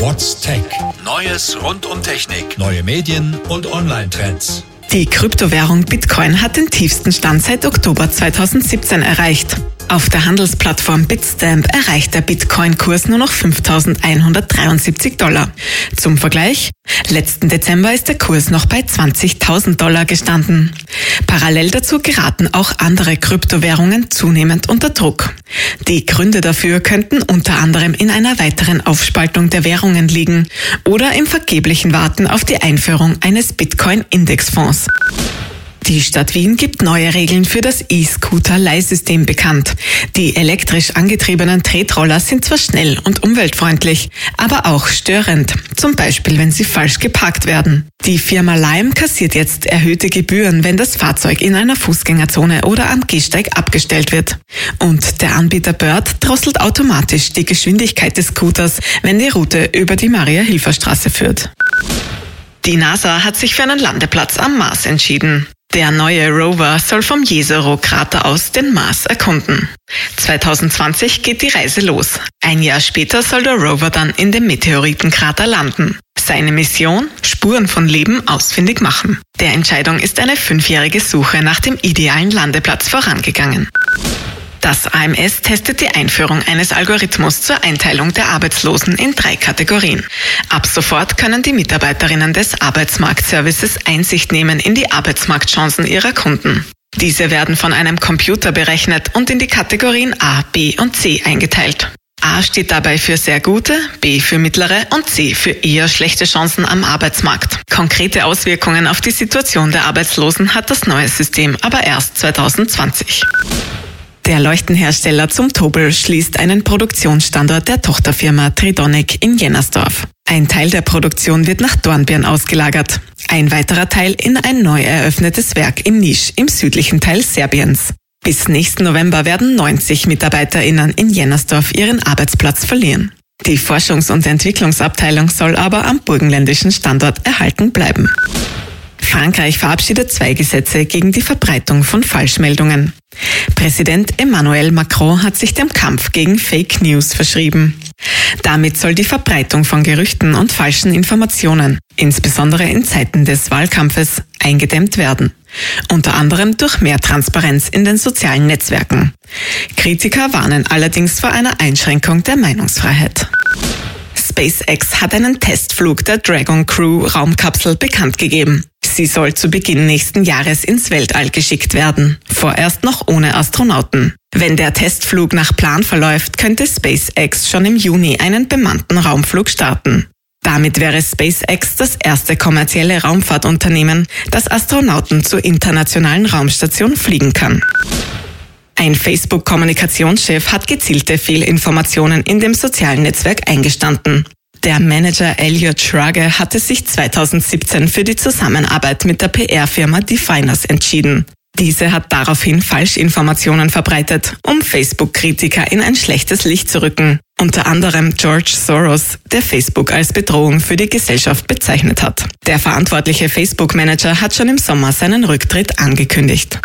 What's Tech? Neues rund um Technik, neue Medien und Online-Trends. Die Kryptowährung Bitcoin hat den tiefsten Stand seit Oktober 2017 erreicht. Auf der Handelsplattform Bitstamp erreicht der Bitcoin-Kurs nur noch 5.173 Dollar. Zum Vergleich, letzten Dezember ist der Kurs noch bei 20.000 Dollar gestanden. Parallel dazu geraten auch andere Kryptowährungen zunehmend unter Druck. Die Gründe dafür könnten unter anderem in einer weiteren Aufspaltung der Währungen liegen oder im vergeblichen Warten auf die Einführung eines Bitcoin-Indexfonds. Die Stadt Wien gibt neue Regeln für das E-Scooter-Leihsystem bekannt. Die elektrisch angetriebenen Tretroller sind zwar schnell und umweltfreundlich, aber auch störend. Zum Beispiel, wenn sie falsch geparkt werden. Die Firma Lime kassiert jetzt erhöhte Gebühren, wenn das Fahrzeug in einer Fußgängerzone oder am Gehsteig abgestellt wird. Und der Anbieter Bird drosselt automatisch die Geschwindigkeit des Scooters, wenn die Route über die Maria-Hilfer-Straße führt. Die NASA hat sich für einen Landeplatz am Mars entschieden. Der neue Rover soll vom Jezero-Krater aus den Mars erkunden. 2020 geht die Reise los. Ein Jahr später soll der Rover dann in dem Meteoritenkrater landen. Seine Mission? Spuren von Leben ausfindig machen. Der Entscheidung ist eine fünfjährige Suche nach dem idealen Landeplatz vorangegangen. Das AMS testet die Einführung eines Algorithmus zur Einteilung der Arbeitslosen in drei Kategorien. Ab sofort können die Mitarbeiterinnen des Arbeitsmarktservices Einsicht nehmen in die Arbeitsmarktchancen ihrer Kunden. Diese werden von einem Computer berechnet und in die Kategorien A, B und C eingeteilt. A steht dabei für sehr gute, B für mittlere und C für eher schlechte Chancen am Arbeitsmarkt. Konkrete Auswirkungen auf die Situation der Arbeitslosen hat das neue System aber erst 2020. Der Leuchtenhersteller zum Tobel schließt einen Produktionsstandort der Tochterfirma Tridonic in Jennersdorf. Ein Teil der Produktion wird nach Dornbirn ausgelagert. Ein weiterer Teil in ein neu eröffnetes Werk in Nisch im südlichen Teil Serbiens. Bis nächsten November werden 90 MitarbeiterInnen in Jennersdorf ihren Arbeitsplatz verlieren. Die Forschungs- und Entwicklungsabteilung soll aber am burgenländischen Standort erhalten bleiben. Frankreich verabschiedet zwei Gesetze gegen die Verbreitung von Falschmeldungen. Präsident Emmanuel Macron hat sich dem Kampf gegen Fake News verschrieben. Damit soll die Verbreitung von Gerüchten und falschen Informationen, insbesondere in Zeiten des Wahlkampfes, eingedämmt werden. Unter anderem durch mehr Transparenz in den sozialen Netzwerken. Kritiker warnen allerdings vor einer Einschränkung der Meinungsfreiheit. SpaceX hat einen Testflug der Dragon Crew Raumkapsel bekannt gegeben. Sie soll zu Beginn nächsten Jahres ins Weltall geschickt werden, vorerst noch ohne Astronauten. Wenn der Testflug nach Plan verläuft, könnte SpaceX schon im Juni einen bemannten Raumflug starten. Damit wäre SpaceX das erste kommerzielle Raumfahrtunternehmen, das Astronauten zur internationalen Raumstation fliegen kann. Ein Facebook-Kommunikationschef hat gezielte Fehlinformationen in dem sozialen Netzwerk eingestanden. Der Manager Elliot Schrage hatte sich 2017 für die Zusammenarbeit mit der PR-Firma Definers entschieden. Diese hat daraufhin Falschinformationen verbreitet, um Facebook-Kritiker in ein schlechtes Licht zu rücken. Unter anderem George Soros, der Facebook als Bedrohung für die Gesellschaft bezeichnet hat. Der verantwortliche Facebook-Manager hat schon im Sommer seinen Rücktritt angekündigt.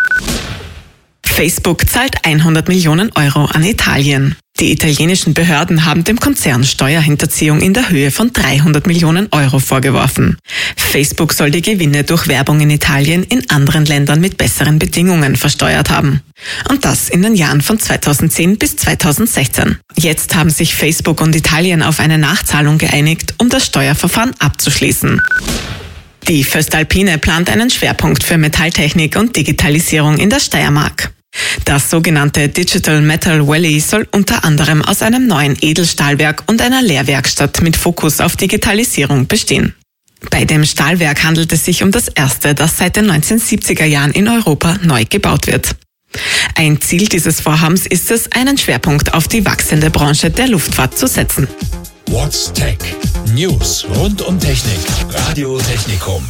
Facebook zahlt 100 Millionen Euro an Italien. Die italienischen Behörden haben dem Konzern Steuerhinterziehung in der Höhe von 300 Millionen Euro vorgeworfen. Facebook soll die Gewinne durch Werbung in Italien in anderen Ländern mit besseren Bedingungen versteuert haben. Und das in den Jahren von 2010 bis 2016. Jetzt haben sich Facebook und Italien auf eine Nachzahlung geeinigt, um das Steuerverfahren abzuschließen. Die Föstalpine plant einen Schwerpunkt für Metalltechnik und Digitalisierung in der Steiermark. Das sogenannte Digital Metal Valley soll unter anderem aus einem neuen Edelstahlwerk und einer Lehrwerkstatt mit Fokus auf Digitalisierung bestehen. Bei dem Stahlwerk handelt es sich um das erste, das seit den 1970er Jahren in Europa neu gebaut wird. Ein Ziel dieses Vorhabens ist es, einen Schwerpunkt auf die wachsende Branche der Luftfahrt zu setzen. What's Tech? News rund um Technik. Radio Technikum.